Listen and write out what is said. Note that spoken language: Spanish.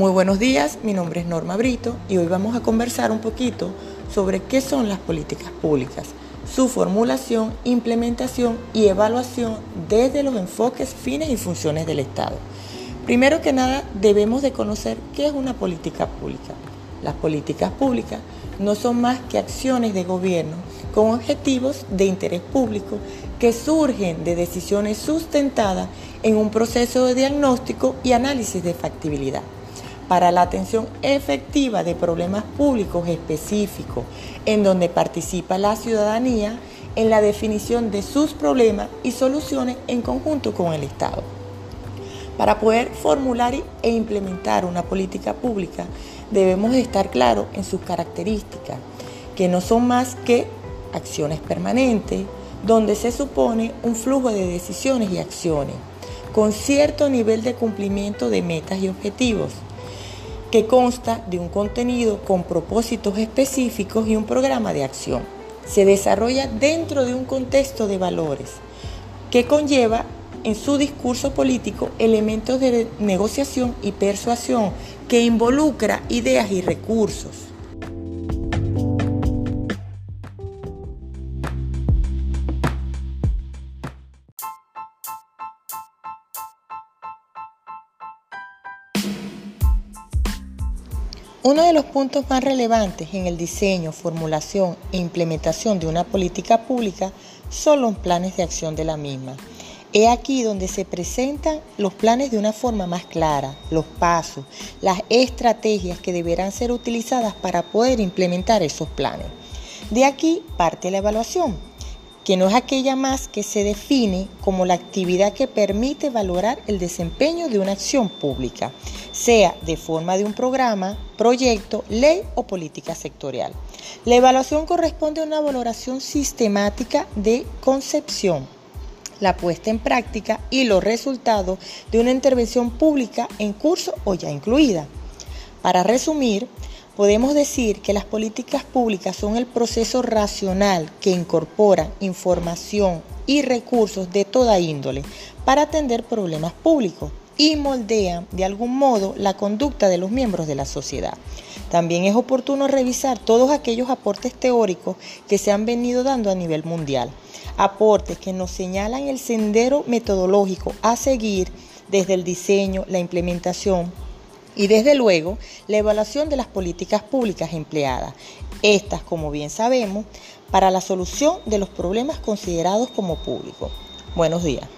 Muy buenos días, mi nombre es Norma Brito y hoy vamos a conversar un poquito sobre qué son las políticas públicas, su formulación, implementación y evaluación desde los enfoques, fines y funciones del Estado. Primero que nada, debemos de conocer qué es una política pública. Las políticas públicas no son más que acciones de gobierno con objetivos de interés público que surgen de decisiones sustentadas en un proceso de diagnóstico y análisis de factibilidad para la atención efectiva de problemas públicos específicos en donde participa la ciudadanía en la definición de sus problemas y soluciones en conjunto con el Estado. Para poder formular e implementar una política pública debemos estar claros en sus características, que no son más que acciones permanentes, donde se supone un flujo de decisiones y acciones, con cierto nivel de cumplimiento de metas y objetivos que consta de un contenido con propósitos específicos y un programa de acción. Se desarrolla dentro de un contexto de valores que conlleva en su discurso político elementos de negociación y persuasión que involucra ideas y recursos Uno de los puntos más relevantes en el diseño, formulación e implementación de una política pública son los planes de acción de la misma. He aquí donde se presentan los planes de una forma más clara, los pasos, las estrategias que deberán ser utilizadas para poder implementar esos planes. De aquí parte la evaluación, que no es aquella más que se define como la actividad que permite valorar el desempeño de una acción pública sea de forma de un programa, proyecto, ley o política sectorial. La evaluación corresponde a una valoración sistemática de concepción, la puesta en práctica y los resultados de una intervención pública en curso o ya incluida. Para resumir, podemos decir que las políticas públicas son el proceso racional que incorpora información y recursos de toda índole para atender problemas públicos y moldean de algún modo la conducta de los miembros de la sociedad. También es oportuno revisar todos aquellos aportes teóricos que se han venido dando a nivel mundial, aportes que nos señalan el sendero metodológico a seguir desde el diseño, la implementación y desde luego la evaluación de las políticas públicas empleadas. Estas, como bien sabemos, para la solución de los problemas considerados como públicos. Buenos días.